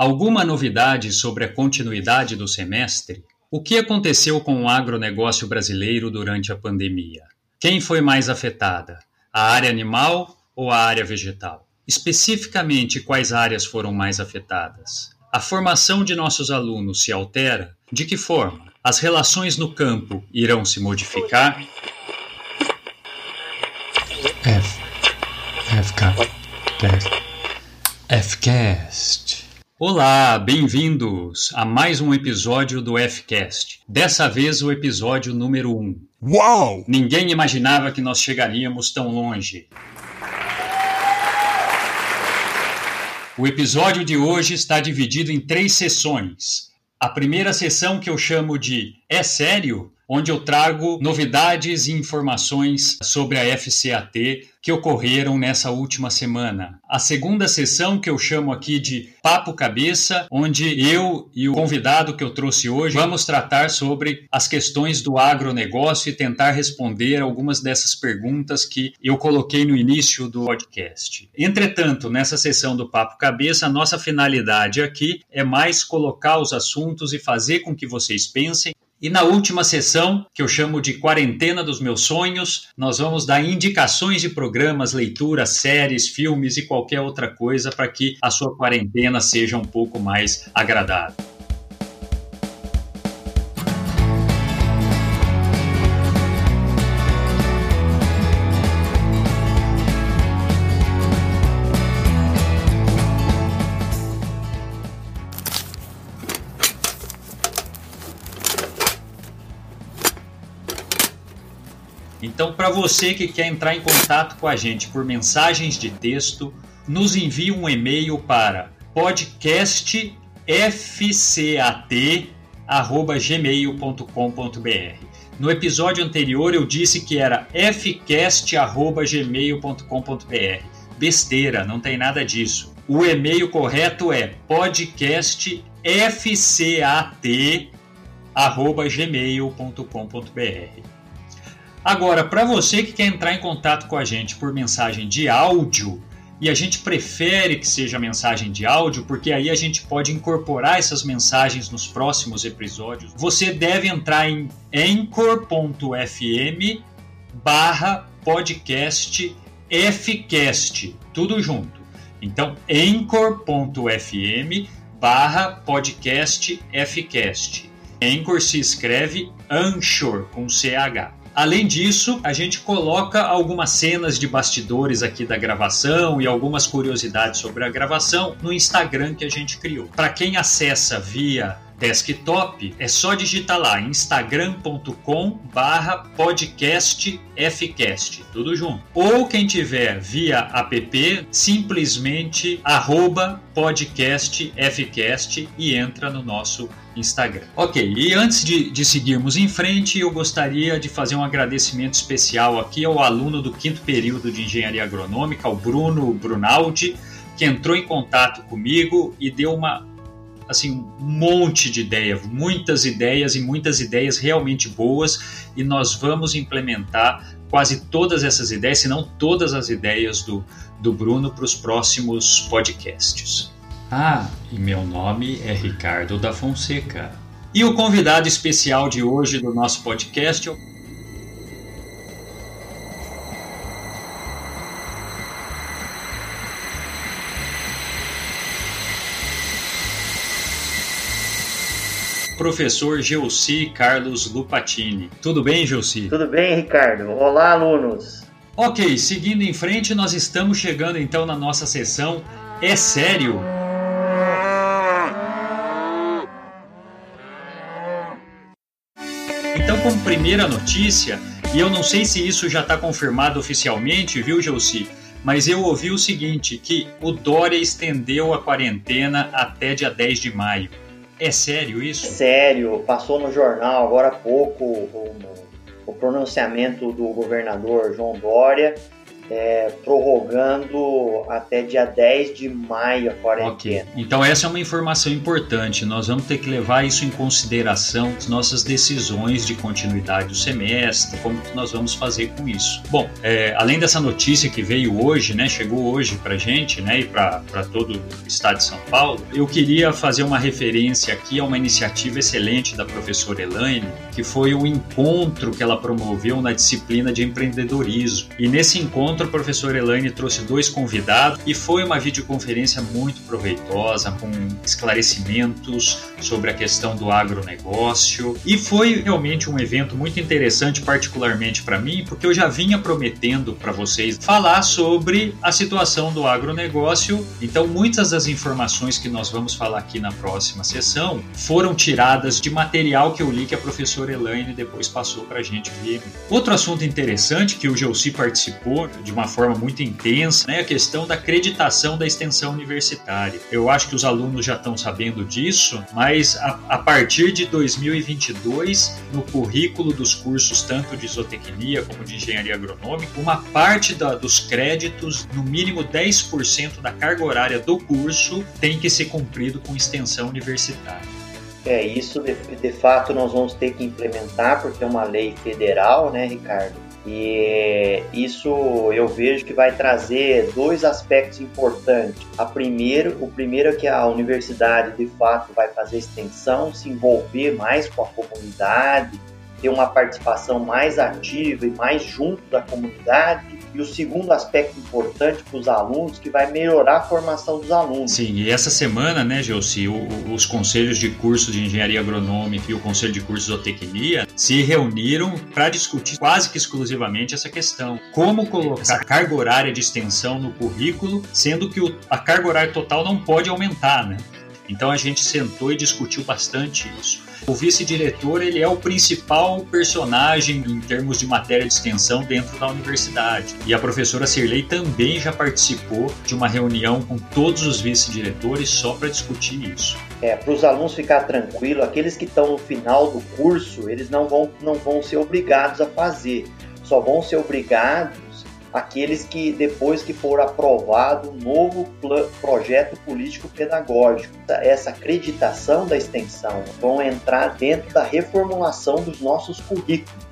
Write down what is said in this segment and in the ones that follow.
Alguma novidade sobre a continuidade do semestre? O que aconteceu com o agronegócio brasileiro durante a pandemia? Quem foi mais afetada? A área animal ou a área vegetal? Especificamente, quais áreas foram mais afetadas? A formação de nossos alunos se altera? De que forma? As relações no campo irão se modificar? F. FCast. FCast. Olá, bem-vindos a mais um episódio do FCast. Dessa vez o episódio número 1. Uau! Ninguém imaginava que nós chegaríamos tão longe. O episódio de hoje está dividido em três sessões. A primeira sessão que eu chamo de É Sério? Onde eu trago novidades e informações sobre a FCAT que ocorreram nessa última semana. A segunda sessão que eu chamo aqui de Papo Cabeça, onde eu e o convidado que eu trouxe hoje vamos tratar sobre as questões do agronegócio e tentar responder algumas dessas perguntas que eu coloquei no início do podcast. Entretanto, nessa sessão do Papo Cabeça, a nossa finalidade aqui é mais colocar os assuntos e fazer com que vocês pensem e na última sessão, que eu chamo de Quarentena dos Meus Sonhos, nós vamos dar indicações de programas, leituras, séries, filmes e qualquer outra coisa para que a sua quarentena seja um pouco mais agradável. Para você que quer entrar em contato com a gente por mensagens de texto, nos envie um e-mail para podcastfcat@gmail.com.br. No episódio anterior eu disse que era fcast@gmail.com.br. Besteira, não tem nada disso. O e-mail correto é podcastfcat@gmail.com.br. Agora, para você que quer entrar em contato com a gente por mensagem de áudio, e a gente prefere que seja mensagem de áudio, porque aí a gente pode incorporar essas mensagens nos próximos episódios. Você deve entrar em anchor.fm barra podcast fcast, tudo junto. Então, anchor.fm barra podcast fcast. Anchor se escreve Anchor com CH. Além disso, a gente coloca algumas cenas de bastidores aqui da gravação e algumas curiosidades sobre a gravação no Instagram que a gente criou. Para quem acessa via desktop, é só digitar lá instagram.com barra podcastfcast, tudo junto. Ou quem tiver via app, simplesmente arroba podcastfcast e entra no nosso Instagram. Ok, e antes de, de seguirmos em frente, eu gostaria de fazer um agradecimento especial aqui ao aluno do quinto período de Engenharia Agronômica, o Bruno Brunaldi, que entrou em contato comigo e deu uma assim um monte de ideias, muitas ideias e muitas ideias realmente boas e nós vamos implementar quase todas essas ideias, se não todas as ideias do, do Bruno para os próximos podcasts. Ah, e meu nome é Ricardo da Fonseca. E o convidado especial de hoje do nosso podcast é o professor Gelsi Carlos Lupatini. Tudo bem, Gelsi? Tudo bem, Ricardo. Olá, alunos. Ok, seguindo em frente, nós estamos chegando então na nossa sessão É Sério? Então, como primeira notícia, e eu não sei se isso já está confirmado oficialmente, viu, Gelsi? Mas eu ouvi o seguinte, que o Dória estendeu a quarentena até dia 10 de maio. É sério isso? Sério, passou no jornal agora há pouco o, o pronunciamento do governador João Dória é, prorrogando até dia 10 de maio a quarentena. Ok, então essa é uma informação importante. Nós vamos ter que levar isso em consideração nas nossas decisões de continuidade do semestre, como que nós vamos fazer com isso. Bom, é, além dessa notícia que veio hoje, né, chegou hoje para gente, né, e para todo o estado de São Paulo, eu queria fazer uma referência aqui a uma iniciativa excelente da professora Elaine, que foi o encontro que ela promoveu na disciplina de empreendedorismo. E nesse encontro, a professora Elaine trouxe dois convidados e foi uma videoconferência muito proveitosa, com esclarecimentos sobre a questão do agronegócio. E foi realmente um evento muito interessante, particularmente para mim, porque eu já vinha prometendo para vocês falar sobre a situação do agronegócio. Então, muitas das informações que nós vamos falar aqui na próxima sessão foram tiradas de material que eu li que a professora Elaine depois passou para a gente via. Outro assunto interessante que o Gelsi participou de uma forma muito intensa né, a questão da acreditação da extensão universitária. Eu acho que os alunos já estão sabendo disso, mas a, a partir de 2022, no currículo dos cursos tanto de isotecnia como de engenharia agronômica, uma parte da, dos créditos, no mínimo 10% da carga horária do curso, tem que ser cumprido com extensão universitária. É, isso de, de fato nós vamos ter que implementar, porque é uma lei federal, né, Ricardo? E isso eu vejo que vai trazer dois aspectos importantes. A primeiro, o primeiro é que a universidade de fato vai fazer extensão, se envolver mais com a comunidade, ter uma participação mais ativa e mais junto da comunidade e o segundo aspecto importante para os alunos, que vai melhorar a formação dos alunos. Sim, e essa semana, né, Gelsi, os conselhos de curso de engenharia agronômica e o conselho de curso de zootecnia se reuniram para discutir quase que exclusivamente essa questão. Como colocar a carga horária de extensão no currículo, sendo que a carga horária total não pode aumentar, né? Então a gente sentou e discutiu bastante isso. O vice-diretor ele é o principal personagem em termos de matéria de extensão dentro da universidade. E a professora Cirlei também já participou de uma reunião com todos os vice-diretores só para discutir isso. É, para os alunos ficar tranquilo, aqueles que estão no final do curso, eles não vão, não vão ser obrigados a fazer, só vão ser obrigados aqueles que depois que for aprovado um novo projeto político pedagógico, essa acreditação da extensão vão entrar dentro da reformulação dos nossos currículos.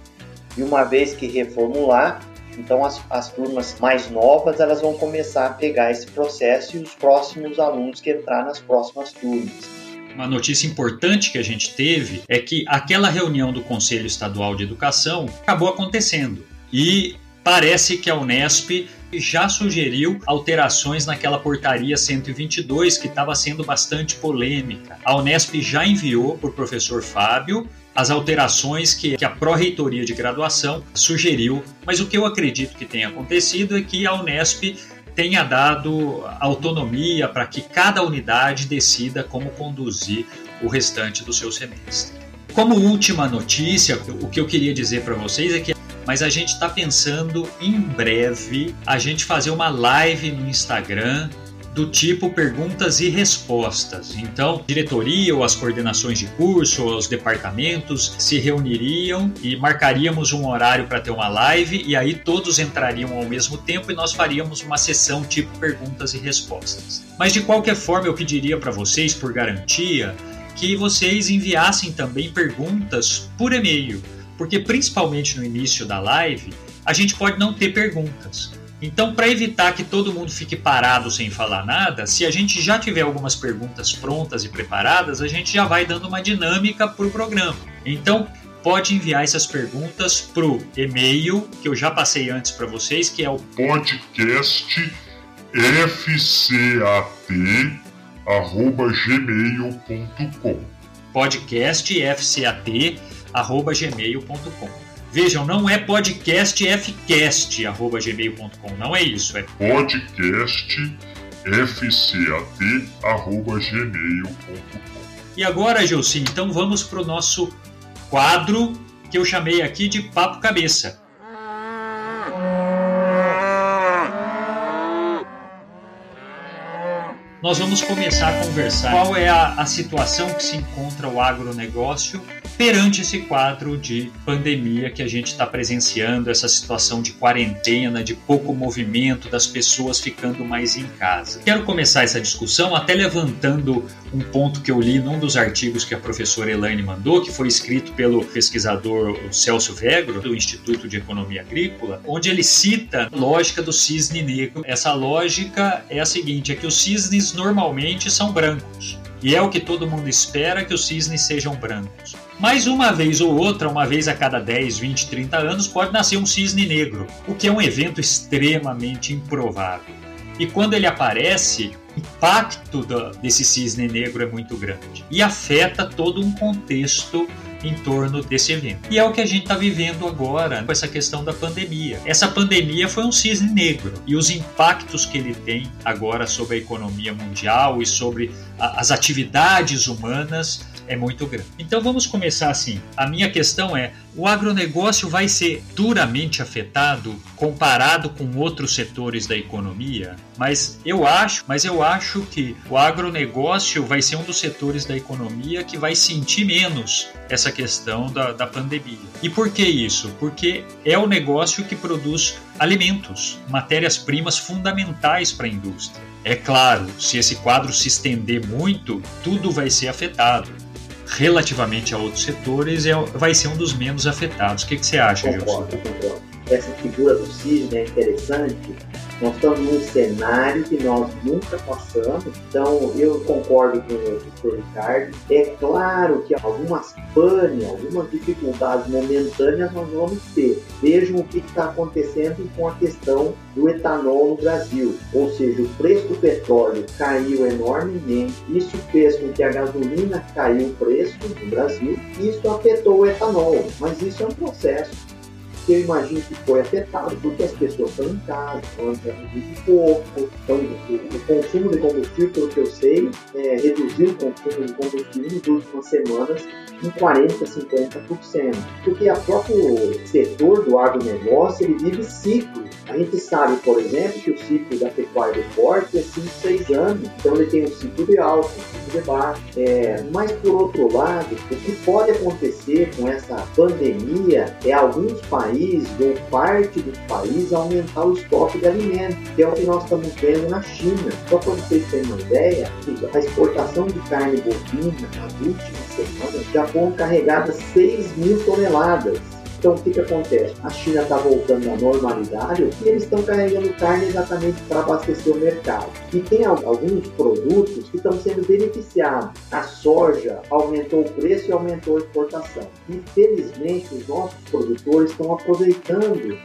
E uma vez que reformular, então as, as turmas mais novas elas vão começar a pegar esse processo e os próximos alunos que entrar nas próximas turmas. Uma notícia importante que a gente teve é que aquela reunião do Conselho Estadual de Educação acabou acontecendo. E Parece que a Unesp já sugeriu alterações naquela portaria 122 que estava sendo bastante polêmica. A Unesp já enviou para o professor Fábio as alterações que, que a pró-reitoria de graduação sugeriu, mas o que eu acredito que tenha acontecido é que a Unesp tenha dado autonomia para que cada unidade decida como conduzir o restante do seu semestre. Como última notícia, o que eu queria dizer para vocês é que mas a gente está pensando em breve a gente fazer uma live no Instagram do tipo perguntas e respostas. Então, diretoria ou as coordenações de curso ou os departamentos se reuniriam e marcaríamos um horário para ter uma live e aí todos entrariam ao mesmo tempo e nós faríamos uma sessão tipo perguntas e respostas. Mas de qualquer forma, eu pediria para vocês, por garantia, que vocês enviassem também perguntas por e-mail porque principalmente no início da live, a gente pode não ter perguntas. Então, para evitar que todo mundo fique parado sem falar nada, se a gente já tiver algumas perguntas prontas e preparadas, a gente já vai dando uma dinâmica para o programa. Então, pode enviar essas perguntas para o e-mail que eu já passei antes para vocês, que é o podcast fcat@gmail.com. Podcast fcat gmail.com. Vejam, não é podcast fcast.gmail.com, não é isso, é podcast fcat.gmail.com. E agora, Gilson, então vamos para o nosso quadro que eu chamei aqui de Papo Cabeça. Nós vamos começar a conversar qual é a, a situação que se encontra o agronegócio perante esse quadro de pandemia que a gente está presenciando, essa situação de quarentena, de pouco movimento, das pessoas ficando mais em casa. Quero começar essa discussão até levantando um ponto que eu li num dos artigos que a professora Elaine mandou, que foi escrito pelo pesquisador Celso Vegro, do Instituto de Economia Agrícola, onde ele cita a lógica do cisne negro. Essa lógica é a seguinte: é que os cisnes normalmente são brancos. E é o que todo mundo espera que os cisnes sejam brancos. Mas uma vez ou outra, uma vez a cada 10, 20, 30 anos, pode nascer um cisne negro, o que é um evento extremamente improvável. E quando ele aparece, o impacto desse cisne negro é muito grande e afeta todo um contexto em torno desse evento. E é o que a gente está vivendo agora com essa questão da pandemia. Essa pandemia foi um cisne negro e os impactos que ele tem agora sobre a economia mundial e sobre a, as atividades humanas é muito grande. Então vamos começar assim. A minha questão é: o agronegócio vai ser duramente afetado comparado com outros setores da economia? Mas eu acho, mas eu acho que o agronegócio vai ser um dos setores da economia que vai sentir menos essa questão da, da pandemia. E por que isso? Porque é o negócio que produz alimentos, matérias-primas fundamentais para a indústria. É claro, se esse quadro se estender muito, tudo vai ser afetado relativamente a outros setores, é, vai ser um dos menos afetados. O que, que você acha, concordo, Gilson? Concordo. Essa figura do cisne é interessante. Nós estamos num cenário que nós nunca passamos, então eu concordo com o professor Ricardo. É claro que algumas pane, algumas dificuldades momentâneas nós vamos ter. Vejam o que está acontecendo com a questão do etanol no Brasil. Ou seja, o preço do petróleo caiu enormemente, isso fez com que a gasolina caiu o preço no Brasil, isso afetou o etanol, mas isso é um processo que eu imagino que foi afetado porque as pessoas estão em casa, estão andando de pouco, então o, consumo de combustível, pelo que eu sei, é, reduziu o consumo de combustível nas últimas semanas em 40%, 50%. Porque o próprio setor do agronegócio ele vive ciclo. A gente sabe, por exemplo, que o ciclo da pecuária do porte é 5, 6 anos. Então ele tem um ciclo de alta, um ciclo de baixo. É, mas por outro lado, o que pode acontecer com essa pandemia é alguns países ou parte dos países aumentar o estoque de alimentos, que é o que nós estamos vendo na China. Só para vocês terem uma ideia, a exportação de carne bovina nas últimas semanas já foram carregadas 6 mil toneladas. Então, o que, que acontece? A China está voltando à normalidade e eles estão carregando carne exatamente para abastecer o mercado. E tem alguns produtos que estão sendo beneficiados. A soja aumentou o preço e aumentou a exportação. Infelizmente, os nossos produtores estão aproveitando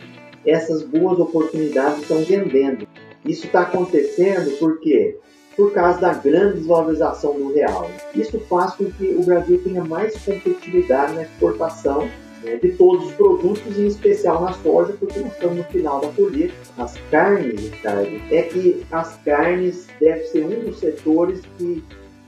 essas boas oportunidades e estão vendendo. Isso está acontecendo porque por causa da grande desvalorização do real. Isso faz com que o Brasil tenha mais competitividade na exportação né, de todos os produtos, em especial na soja, porque nós estamos no final da colheita. As carnes, Ricardo, é que as carnes devem ser um dos setores que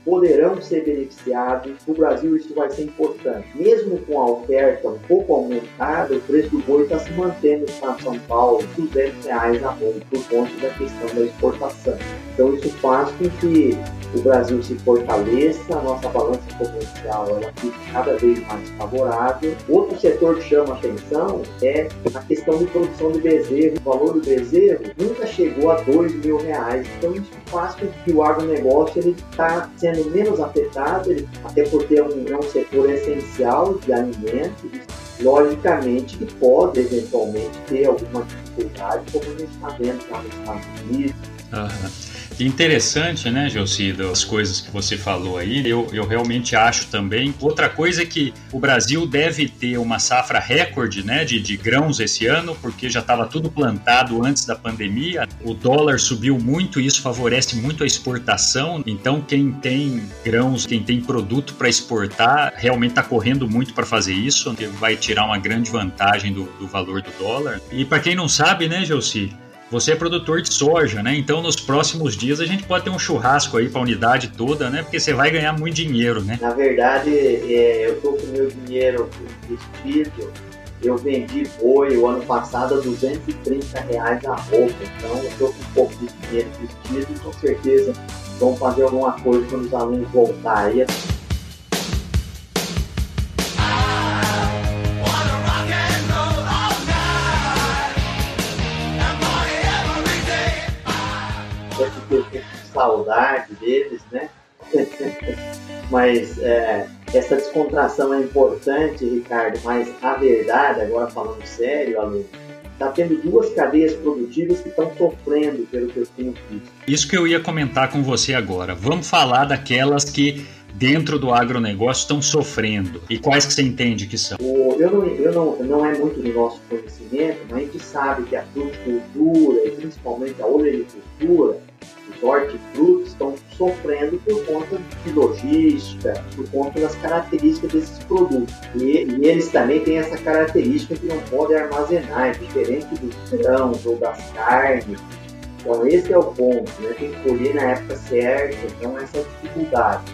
poderão ser beneficiados. No Brasil, isso vai ser importante. Mesmo com a oferta um pouco aumentada, o preço do boi está se mantendo de São Paulo, 200 reais a boi, por conta da questão da exportação. Então, isso faz com que o Brasil se fortaleça, a nossa balança comercial ela fique cada vez mais favorável. Outro setor que chama atenção é a questão de produção de bezerro. O valor do bezerro nunca chegou a dois mil reais. Então isso faz com que o agronegócio está sendo menos afetado, ele, até porque é um, é um setor essencial de alimentos. Logicamente que pode eventualmente ter alguma dificuldade, como a gente está vendo lá nos Estados Unidos. Uhum. Interessante, né, Gelcido, as coisas que você falou aí. Eu, eu realmente acho também. Outra coisa é que o Brasil deve ter uma safra recorde né, de, de grãos esse ano, porque já estava tudo plantado antes da pandemia. O dólar subiu muito e isso favorece muito a exportação. Então, quem tem grãos, quem tem produto para exportar, realmente está correndo muito para fazer isso, vai tirar uma grande vantagem do, do valor do dólar. E para quem não sabe, né, Gelci, você é produtor de soja, né? Então nos próximos dias a gente pode ter um churrasco aí para a unidade toda, né? Porque você vai ganhar muito dinheiro, né? Na verdade, é, eu tô com meu dinheiro investido eu vendi boi o ano passado a 230 reais a roupa, então eu estou com um pouco de dinheiro investido e com certeza vamos fazer alguma coisa quando os alunos voltarem. Saudade deles, né? mas é, essa descontração é importante, Ricardo, mas a verdade, agora falando sério, aluno, está tendo duas cadeias produtivas que estão sofrendo pelo que eu tenho visto. Isso que eu ia comentar com você agora. Vamos falar daquelas que dentro do agronegócio estão sofrendo? E quais que você entende que são? O, eu, não, eu não, não é muito do nosso conhecimento, mas a gente sabe que a fruticultura e principalmente a olericultura hortifrutos estão sofrendo por conta de logística, por conta das características desses produtos. E, e eles também têm essa característica que não podem armazenar, é diferente dos grãos ou das carnes. Então esse é o ponto, né? tem que colher na época certa, então essa dificuldade.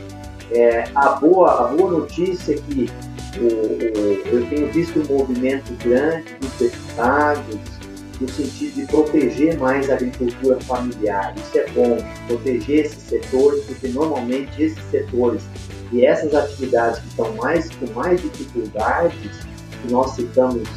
É, a, boa, a boa notícia é que o, o, eu tenho visto um movimento grande dos deputados, no sentido de proteger mais a agricultura familiar. Isso é bom, proteger esses setores, porque normalmente esses setores e essas atividades que estão mais com mais dificuldades, que nós citamos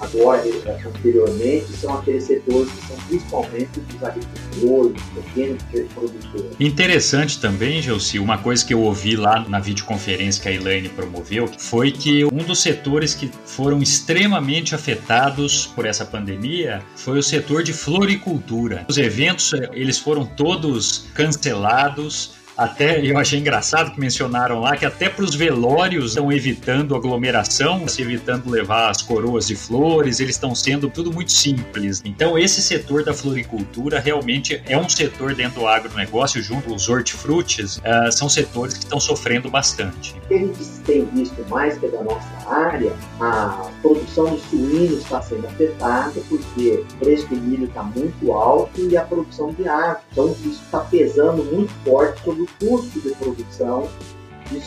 agora, anteriormente, são aqueles setores que são principalmente dos agricultores, pequenos produtores. Interessante também, Gelsi, uma coisa que eu ouvi lá na videoconferência que a Elaine promoveu, foi que um dos setores que foram extremamente afetados por essa pandemia foi o setor de floricultura. Os eventos, eles foram todos cancelados, até eu achei engraçado que mencionaram lá que até para os velórios estão evitando aglomeração, se evitando levar as coroas de flores, eles estão sendo tudo muito simples. Então esse setor da floricultura realmente é um setor dentro do agronegócio, junto aos hortifrutis, uh, são setores que estão sofrendo bastante. O que a gente tem visto mais que é da nossa área, a produção de suínos está sendo afetada porque o preço do milho está muito alto e a produção de água. Então isso está pesando muito forte sobre custo de produção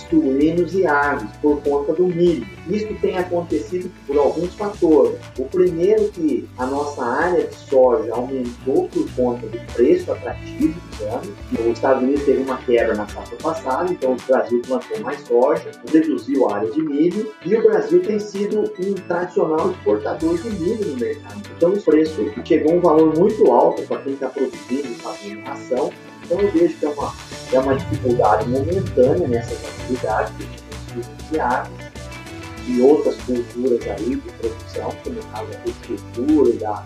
suínos e aves por conta do milho. Isso tem acontecido por alguns fatores. O primeiro que a nossa área de soja aumentou por conta do preço atrativo dos anos. Os Estados Unidos teve uma quebra na safra passada, então o Brasil plantou mais soja, reduziu a área de milho e o Brasil tem sido um tradicional exportador de milho no mercado. Então o preço chegou a um valor muito alto para quem está produzindo e fazendo ração. Então eu vejo que é uma é uma dificuldade momentânea nessas atividades, de aves e outras culturas aí de produção, como no caso da agricultura e da,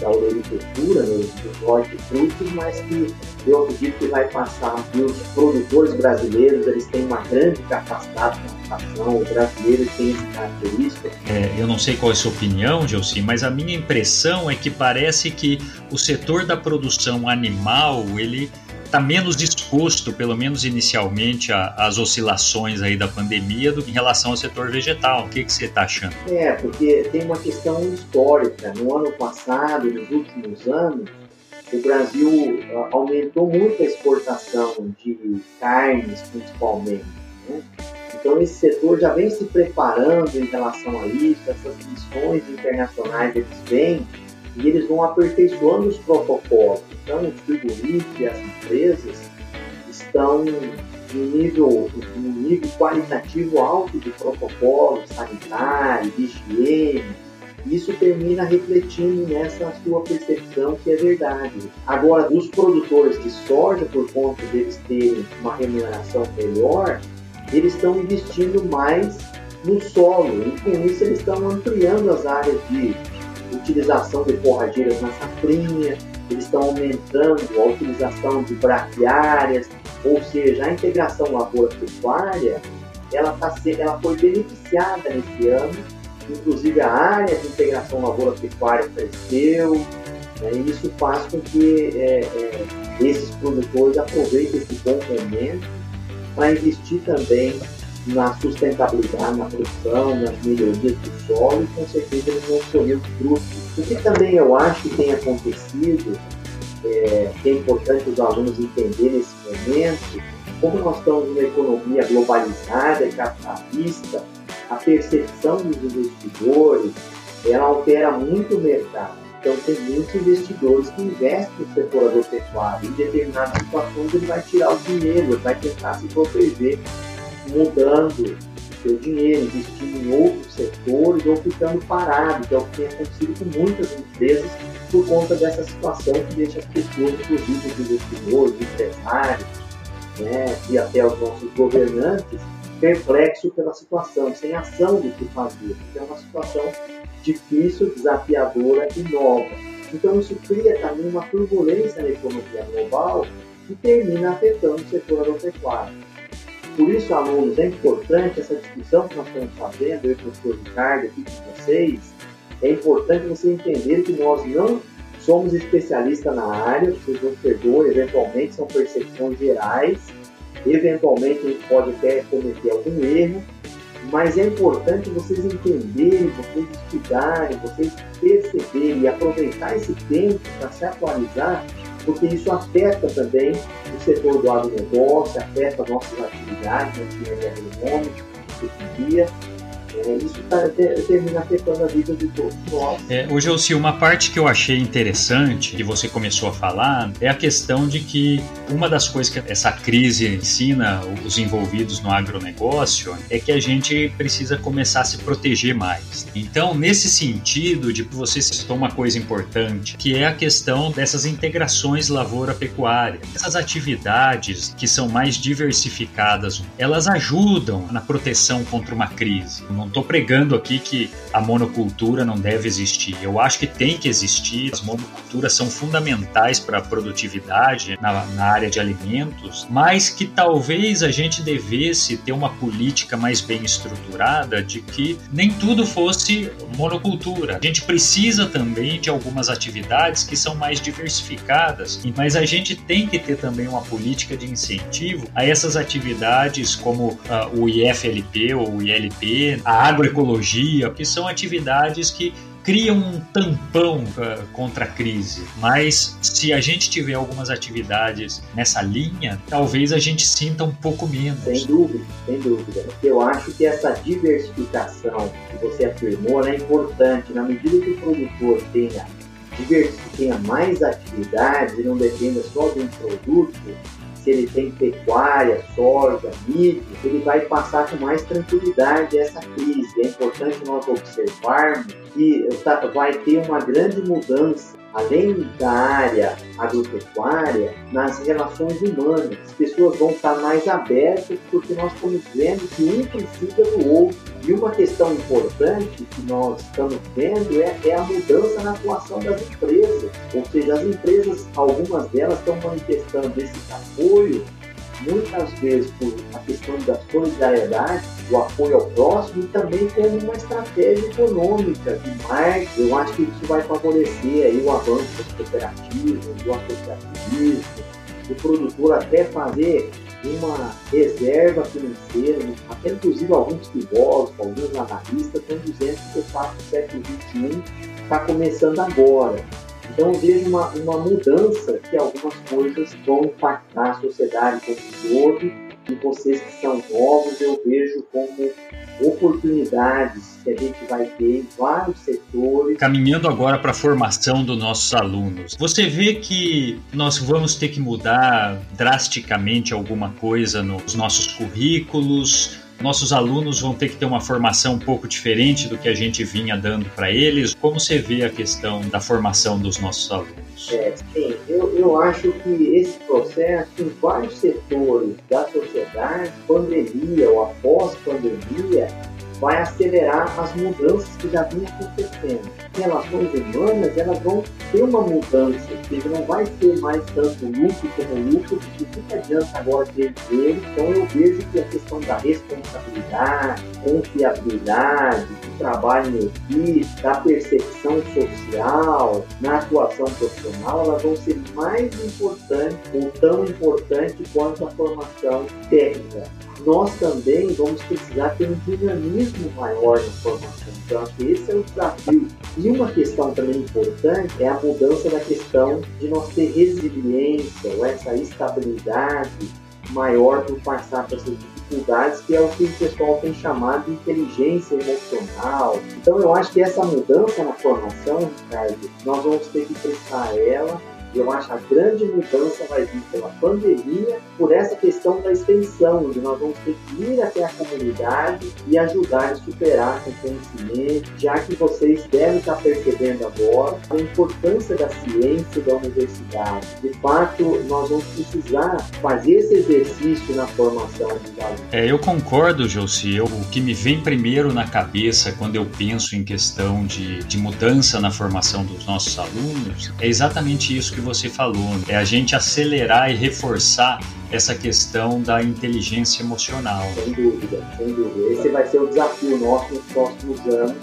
da olericultura, né, dos hortifrutis, mas que eu acredito que vai passar. E os produtores brasileiros, eles têm uma grande capacidade de adaptação, os brasileiros têm essa característica. É, eu não sei qual é a sua opinião, Gelsi, mas a minha impressão é que parece que o setor da produção animal, ele está menos disposto, pelo menos inicialmente, às oscilações aí da pandemia do que em relação ao setor vegetal. O que, que você está achando? É, porque tem uma questão histórica. No ano passado, nos últimos anos, o Brasil aumentou muito a exportação de carnes, principalmente. Né? Então, esse setor já vem se preparando em relação a isso, essas missões internacionais eles vêm e eles vão aperfeiçoando os protocolos. Então, os frigoríficos e as empresas estão em nível, em nível qualitativo alto de protocolo sanitário, de higiene. Isso termina refletindo nessa sua percepção que é verdade. Agora, dos produtores de soja, por conta deles terem uma remuneração melhor, eles estão investindo mais no solo e com isso eles estão ampliando as áreas de utilização de forrageiras na safrinha, eles estão aumentando a utilização de braquiárias, ou seja, a integração lavoura-pecuária, ela, tá, ela foi beneficiada nesse ano, inclusive a área de integração lavoura-pecuária cresceu, né, e isso faz com que é, é, esses produtores aproveitem esse bom momento para investir também na sustentabilidade, na produção, nas melhorias do solo e com certeza eles vão colher os frutos. O que também eu acho que tem acontecido, é, que é importante os alunos entenderem nesse momento, como nós estamos numa economia globalizada capitalista, a percepção dos investidores ela altera muito o mercado. Então, tem muitos investidores que investem no setor agropecuário. Em determinadas situações, ele vai tirar o dinheiro, vai tentar se proteger, mudando o seu dinheiro, investindo em outros setores ou ficando parado, que é o que tem acontecido com muitas empresas por conta dessa situação que deixa as pessoas, inclusive os investidores, empresários, né, e até os nossos governantes, perplexo pela situação, sem ação do que fazer, porque é uma situação difícil, desafiadora e nova. Então isso cria também uma turbulência na economia global que termina afetando o setor agropecuário. Por isso, alunos, é importante essa discussão que nós estamos fazendo, eu e o professor Ricardo aqui com vocês, é importante você entender que nós não somos especialistas na área, vocês nos perdoem, eventualmente são percepções gerais, eventualmente a gente pode até cometer algum erro, mas é importante vocês entenderem, vocês estudarem, vocês perceberem e aproveitar esse tempo para se atualizar, porque isso afeta também o setor do agronegócio, afeta nossas atividades na engenharia agronômica, dia isso tá, termina afetando a vida de todos nós. É, hoje, uma parte que eu achei interessante, que você começou a falar, é a questão de que uma das coisas que essa crise ensina os envolvidos no agronegócio é que a gente precisa começar a se proteger mais. Então, nesse sentido, de você citou uma coisa importante, que é a questão dessas integrações lavoura-pecuária. Essas atividades que são mais diversificadas, elas ajudam na proteção contra uma crise estou pregando aqui que a monocultura não deve existir. Eu acho que tem que existir. As monoculturas são fundamentais para a produtividade na, na área de alimentos, mas que talvez a gente devesse ter uma política mais bem estruturada de que nem tudo fosse monocultura. A gente precisa também de algumas atividades que são mais diversificadas, mas a gente tem que ter também uma política de incentivo a essas atividades como uh, o IFLP ou o ILP, a agroecologia, que são atividades que criam um tampão uh, contra a crise. Mas se a gente tiver algumas atividades nessa linha, talvez a gente sinta um pouco menos. Sem dúvida, sem dúvida. Eu acho que essa diversificação que você afirmou é importante. Na medida que o produtor tenha, tenha mais atividades e não dependa só de um produto, se ele tem pecuária, soja, milho, ele vai passar com mais tranquilidade essa crise. É importante nós observarmos que tá, vai ter uma grande mudança além da área agropecuária, nas relações humanas. As pessoas vão estar mais abertas porque nós estamos vendo que um precisa do outro. E uma questão importante que nós estamos vendo é, é a mudança na atuação das empresas. Ou seja, as empresas, algumas delas estão manifestando esse apoio muitas vezes por a questão da solidariedade, do apoio ao próximo e também como uma estratégia econômica de marketing. Eu acho que isso vai favorecer aí o avanço das cooperativas, do associativismo, do produtor até fazer uma reserva financeira, até inclusive alguns filósofos, alguns analistas estão dizendo que o fato do século XXI está começando agora. Então eu vejo uma, uma mudança que algumas coisas vão impactar a sociedade como um todo e vocês que são novos eu vejo como oportunidades que a gente vai ter em vários setores. Caminhando agora para a formação dos nossos alunos, você vê que nós vamos ter que mudar drasticamente alguma coisa nos nossos currículos, nossos alunos vão ter que ter uma formação um pouco diferente do que a gente vinha dando para eles. Como você vê a questão da formação dos nossos alunos? É, sim, eu, eu acho que esse processo, em vários setores da sociedade, pandemia ou após pandemia, vai acelerar as mudanças que já vinham acontecendo. Relações humanas, elas vão ter uma mudança, ou seja, não vai ser mais tanto lucro como lucro, porque fica adianta agora ter dele. Então eu vejo que a questão da responsabilidade, confiabilidade, do trabalho em equipe, da percepção social, na atuação profissional, elas vão ser mais importantes ou tão importantes quanto a formação técnica nós também vamos precisar ter um dinamismo maior na formação. Então, acho que esse é o desafio. E uma questão também importante é a mudança da questão de nós ter resiliência, ou essa estabilidade maior por passar por essas dificuldades, que é o que o pessoal tem chamado de inteligência emocional. Então eu acho que essa mudança na formação, Ricardo, nós vamos ter que prestar ela eu acho que a grande mudança vai vir pela pandemia, por essa questão da extensão, onde nós vamos ter que ir até a comunidade e ajudar a superar com conhecimento, já que vocês devem estar percebendo agora a importância da ciência e da universidade. De fato, nós vamos precisar fazer esse exercício na formação dos. É, eu concordo, Josi. o que me vem primeiro na cabeça quando eu penso em questão de, de mudança na formação dos nossos alunos é exatamente isso que você falou, é a gente acelerar e reforçar essa questão da inteligência emocional. Sem dúvida, sem dúvida. Esse vai ser o desafio nosso nos próximos anos,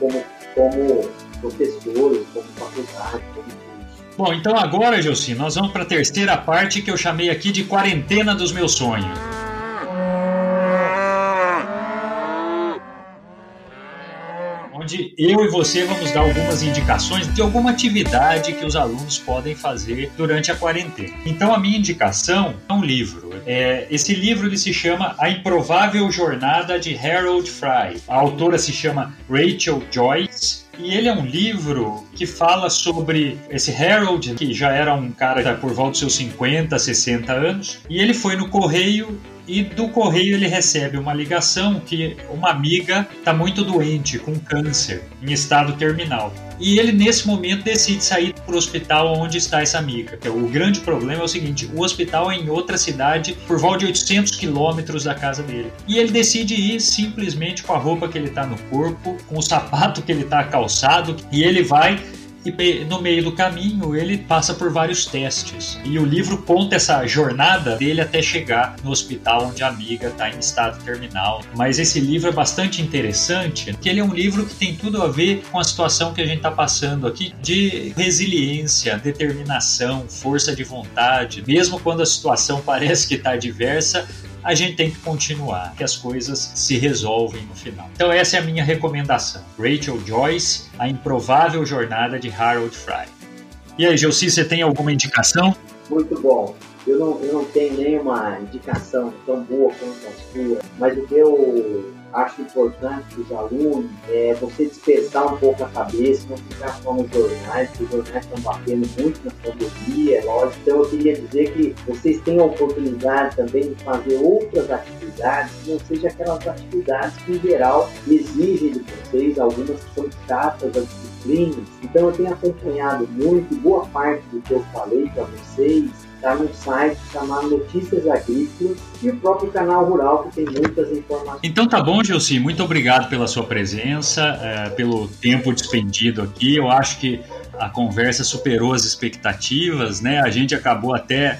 como, como professores, como faculdade, como. Bom, então agora, Gelsi, nós vamos para a terceira parte que eu chamei aqui de quarentena dos meus sonhos. Onde eu e você vamos dar algumas indicações de alguma atividade que os alunos podem fazer durante a quarentena. Então, a minha indicação é um livro. É, esse livro ele se chama A Improvável Jornada de Harold Fry. A autora se chama Rachel Joyce. E ele é um livro que fala sobre esse Harold, que já era um cara por volta dos seus 50, 60 anos, e ele foi no correio e do correio ele recebe uma ligação que uma amiga está muito doente com câncer em estado terminal. E ele nesse momento decide sair para o hospital onde está essa amiga. O grande problema é o seguinte: o hospital é em outra cidade, por volta de 800 quilômetros da casa dele. E ele decide ir simplesmente com a roupa que ele está no corpo, com o sapato que ele está calçado, e ele vai e no meio do caminho ele passa por vários testes. E o livro conta essa jornada dele até chegar no hospital onde a amiga está em estado terminal. Mas esse livro é bastante interessante, porque ele é um livro que tem tudo a ver com a situação que a gente está passando aqui de resiliência, determinação, força de vontade. Mesmo quando a situação parece que está adversa, a gente tem que continuar, que as coisas se resolvem no final. Então essa é a minha recomendação. Rachel Joyce, A Improvável Jornada de Harold Fry. E aí, Gelsi, você tem alguma indicação? Muito bom. Eu não, eu não tenho nenhuma indicação tão boa quanto a sua, mas o que eu acho importante para os alunos é você dispersar um pouco a cabeça, não ficar só nos jornais, porque os jornais estão batendo muito na pandemia, é lógico. Então eu queria dizer que vocês têm a oportunidade também de fazer outras atividades, que não sejam aquelas atividades que em geral exigem de vocês, algumas que são chatas, as disciplinas. Então eu tenho acompanhado muito, boa parte do que eu falei para vocês está no site chamado Notícias Agrícolas e o próprio canal Rural, que tem muitas informações. Então tá bom, Gelsi, muito obrigado pela sua presença, é, pelo tempo despendido aqui. Eu acho que a conversa superou as expectativas, né? A gente acabou até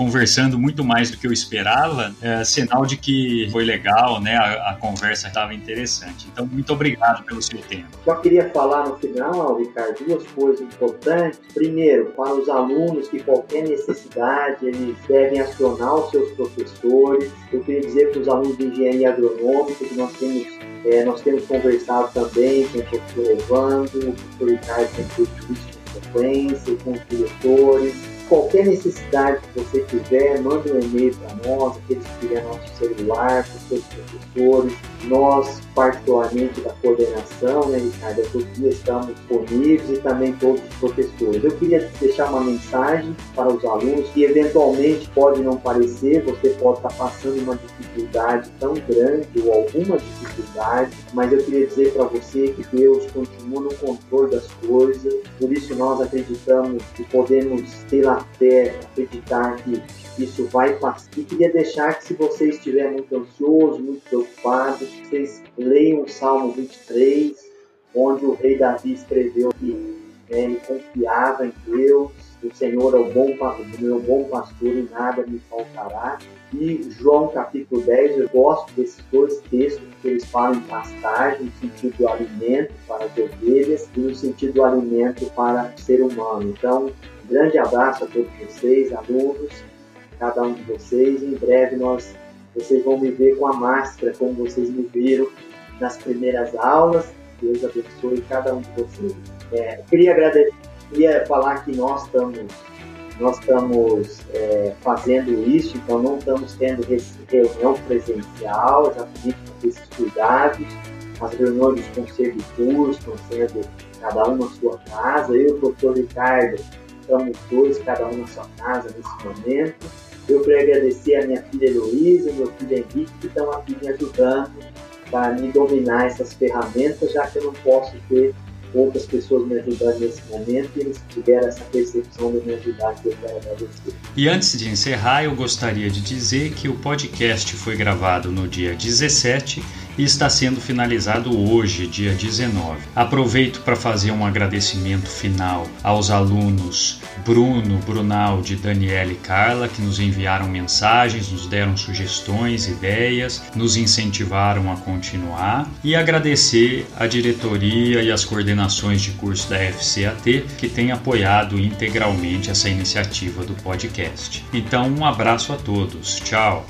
conversando muito mais do que eu esperava, é sinal de que foi legal, né? A, a conversa estava interessante. Então, muito obrigado pelo seu tempo. Só queria falar no final, Ricardo, duas coisas importantes. Primeiro, para os alunos que qualquer necessidade eles devem acionar os seus professores. Eu queria dizer para os alunos de engenharia agronômica que nós temos é, nós temos conversado também com o professor Evandro, o professor Ricardo tem feito isso com frequência, com os diretores qualquer necessidade que você tiver, manda um e-mail para nós, aqueles que tiverem nosso celular, para os seus professores. Nós, particularmente da coordenação, né, Ricardo, todos dias estamos disponíveis e também todos os professores. Eu queria deixar uma mensagem para os alunos que eventualmente pode não parecer, você pode estar passando uma dificuldade tão grande ou alguma dificuldade, mas eu queria dizer para você que Deus continua no controle das coisas, por isso nós acreditamos que podemos ter a fé, acreditar que isso vai passar. E queria deixar que se você estiver muito ansioso, muito preocupado, vocês leiam o Salmo 23, onde o rei Davi escreveu que né, ele confiava em Deus, o Senhor é o bom, meu bom pastor e nada me faltará. E João capítulo 10, eu gosto desses dois textos, que eles falam em pastagem, no sentido do alimento para as ovelhas e no sentido do alimento para o ser humano. Então, grande abraço a todos vocês, alunos, cada um de vocês. Em breve nós, vocês vão me ver com a máscara, como vocês me viram nas primeiras aulas. Deus abençoe cada um de vocês. É, queria agradecer, queria falar que nós estamos nós estamos é, fazendo isso, então não estamos tendo reunião presencial, já pedimos esses cuidados, as reuniões do conselho de curso estão sendo cada um na sua casa, eu e o Ricardo estamos dois, cada um na sua casa nesse momento. Eu quero agradecer a minha filha Heloísa, meu filho Henrique, que estão aqui me ajudando para me dominar essas ferramentas, já que eu não posso ter outras pessoas me ajudando nesse momento e eles tiveram essa percepção de me ajudar que eu quero agradecer. E antes de encerrar, eu gostaria de dizer que o podcast foi gravado no dia 17 e está sendo finalizado hoje, dia 19. Aproveito para fazer um agradecimento final aos alunos Bruno, Brunaldi, Daniela e Carla que nos enviaram mensagens, nos deram sugestões, ideias, nos incentivaram a continuar e agradecer a diretoria e as coordenações de curso da FCAT que têm apoiado integralmente essa iniciativa do podcast. Então, um abraço a todos. Tchau.